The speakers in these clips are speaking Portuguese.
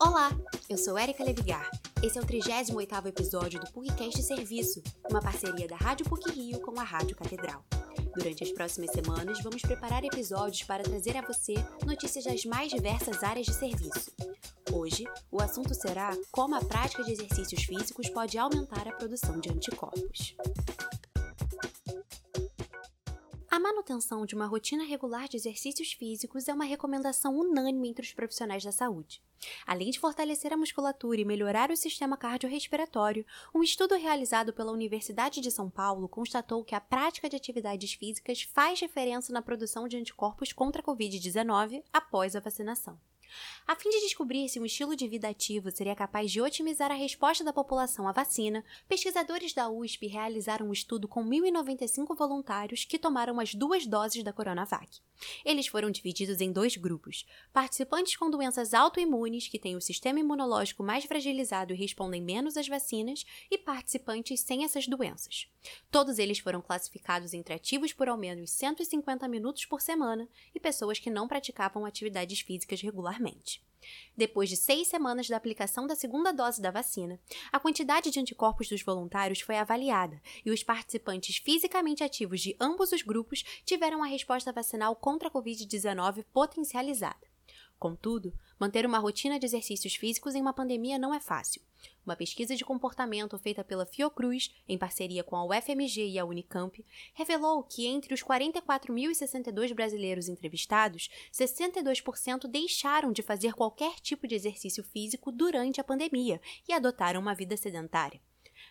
Olá, eu sou Erika Levigar. Esse é o 38º episódio do PUCcast Serviço, uma parceria da Rádio PUC Rio com a Rádio Catedral. Durante as próximas semanas, vamos preparar episódios para trazer a você notícias das mais diversas áreas de serviço. Hoje, o assunto será como a prática de exercícios físicos pode aumentar a produção de anticorpos. A manutenção de uma rotina regular de exercícios físicos é uma recomendação unânime entre os profissionais da saúde. Além de fortalecer a musculatura e melhorar o sistema cardiorrespiratório, um estudo realizado pela Universidade de São Paulo constatou que a prática de atividades físicas faz diferença na produção de anticorpos contra a Covid-19 após a vacinação. A fim de descobrir se um estilo de vida ativo seria capaz de otimizar a resposta da população à vacina, pesquisadores da USP realizaram um estudo com 1.095 voluntários que tomaram as duas doses da Coronavac. Eles foram divididos em dois grupos: participantes com doenças autoimunes, que têm o sistema imunológico mais fragilizado e respondem menos às vacinas, e participantes sem essas doenças. Todos eles foram classificados entre ativos por ao menos 150 minutos por semana e pessoas que não praticavam atividades físicas regularmente. Depois de seis semanas da aplicação da segunda dose da vacina, a quantidade de anticorpos dos voluntários foi avaliada e os participantes fisicamente ativos de ambos os grupos tiveram a resposta vacinal contra a Covid-19 potencializada. Contudo, manter uma rotina de exercícios físicos em uma pandemia não é fácil. Uma pesquisa de comportamento feita pela Fiocruz, em parceria com a UFMG e a Unicamp, revelou que entre os 44.062 brasileiros entrevistados, 62% deixaram de fazer qualquer tipo de exercício físico durante a pandemia e adotaram uma vida sedentária.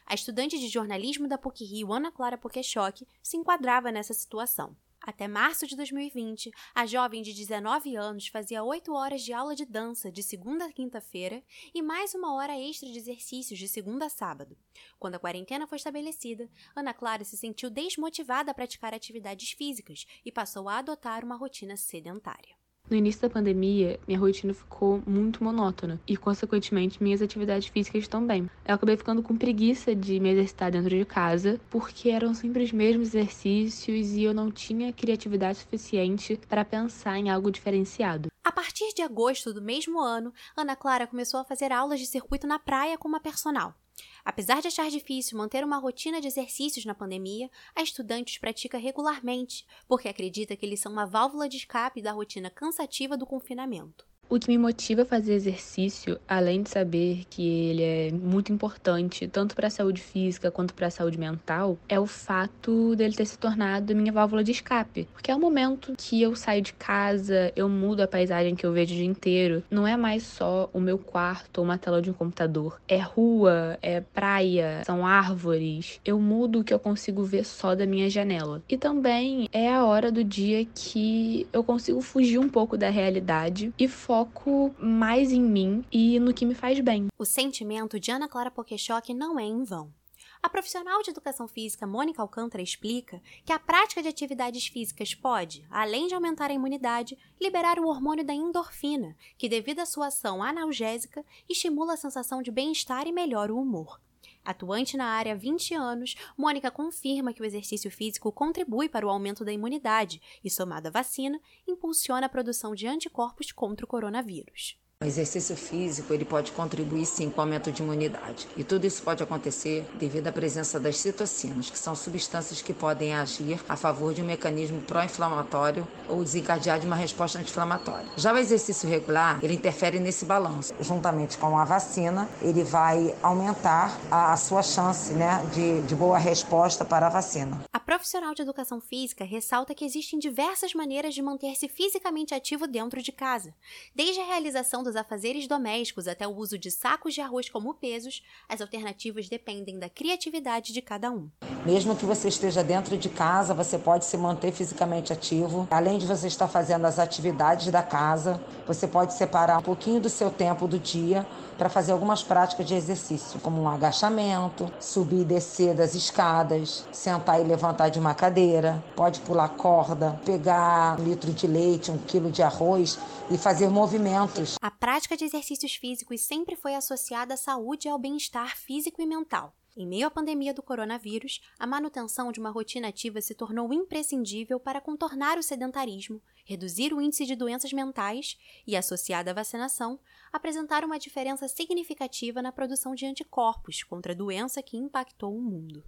A estudante de jornalismo da PUC-Rio, Ana Clara Pokeshock, se enquadrava nessa situação. Até março de 2020, a jovem de 19 anos fazia 8 horas de aula de dança de segunda a quinta-feira e mais uma hora extra de exercícios de segunda a sábado. Quando a quarentena foi estabelecida, Ana Clara se sentiu desmotivada a praticar atividades físicas e passou a adotar uma rotina sedentária. No início da pandemia, minha rotina ficou muito monótona e, consequentemente, minhas atividades físicas também. Eu acabei ficando com preguiça de me exercitar dentro de casa, porque eram sempre os mesmos exercícios e eu não tinha criatividade suficiente para pensar em algo diferenciado. A partir de agosto do mesmo ano, Ana Clara começou a fazer aulas de circuito na praia com uma personal. Apesar de achar difícil manter uma rotina de exercícios na pandemia, a estudante os pratica regularmente, porque acredita que eles são uma válvula de escape da rotina cansativa do confinamento. O que me motiva a fazer exercício, além de saber que ele é muito importante tanto para a saúde física quanto para a saúde mental, é o fato dele ter se tornado minha válvula de escape. Porque é o momento que eu saio de casa, eu mudo a paisagem que eu vejo o dia inteiro. Não é mais só o meu quarto ou uma tela de um computador. É rua, é praia, são árvores. Eu mudo o que eu consigo ver só da minha janela. E também é a hora do dia que eu consigo fugir um pouco da realidade e foco mais em mim e no que me faz bem. O sentimento de Ana Clara Pokeshock não é em vão. A profissional de educação física Mônica Alcântara explica que a prática de atividades físicas pode, além de aumentar a imunidade, liberar o hormônio da endorfina, que, devido à sua ação analgésica, estimula a sensação de bem-estar e melhora o humor. Atuante na área há 20 anos, Mônica confirma que o exercício físico contribui para o aumento da imunidade e, somado à vacina, impulsiona a produção de anticorpos contra o coronavírus. O exercício físico ele pode contribuir sim com o aumento de imunidade. E tudo isso pode acontecer devido à presença das citocinas, que são substâncias que podem agir a favor de um mecanismo pró-inflamatório ou desencadear de uma resposta anti-inflamatória. Já o exercício regular, ele interfere nesse balanço. Juntamente com a vacina, ele vai aumentar a, sua chance né, de, de boa resposta para a vacina. A profissional de educação física ressalta que existem diversas maneiras de manter-se fisicamente ativo dentro de casa, desde a realização dos afazeres domésticos até o uso de sacos de arroz como pesos, as alternativas dependem da criatividade de cada um. Mesmo que você esteja dentro de casa, você pode se manter fisicamente ativo. Além de você estar fazendo as atividades da casa, você pode separar um pouquinho do seu tempo do dia para fazer algumas práticas de exercício, como um agachamento, subir e descer das escadas, sentar e levantar de uma cadeira, pode pular corda, pegar um litro de leite, um quilo de arroz e fazer movimentos. A prática de exercícios físicos sempre foi associada à saúde e ao bem-estar físico e mental. Em meio à pandemia do coronavírus, a manutenção de uma rotina ativa se tornou imprescindível para contornar o sedentarismo, reduzir o índice de doenças mentais e, associada à vacinação, apresentar uma diferença significativa na produção de anticorpos contra a doença que impactou o mundo.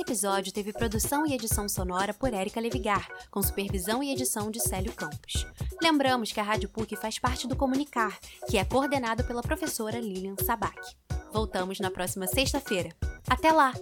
Esse episódio teve produção e edição sonora por Érica Levigar, com supervisão e edição de Célio Campos. Lembramos que a Rádio PUC faz parte do Comunicar, que é coordenado pela professora Lilian Sabac. Voltamos na próxima sexta-feira. Até lá!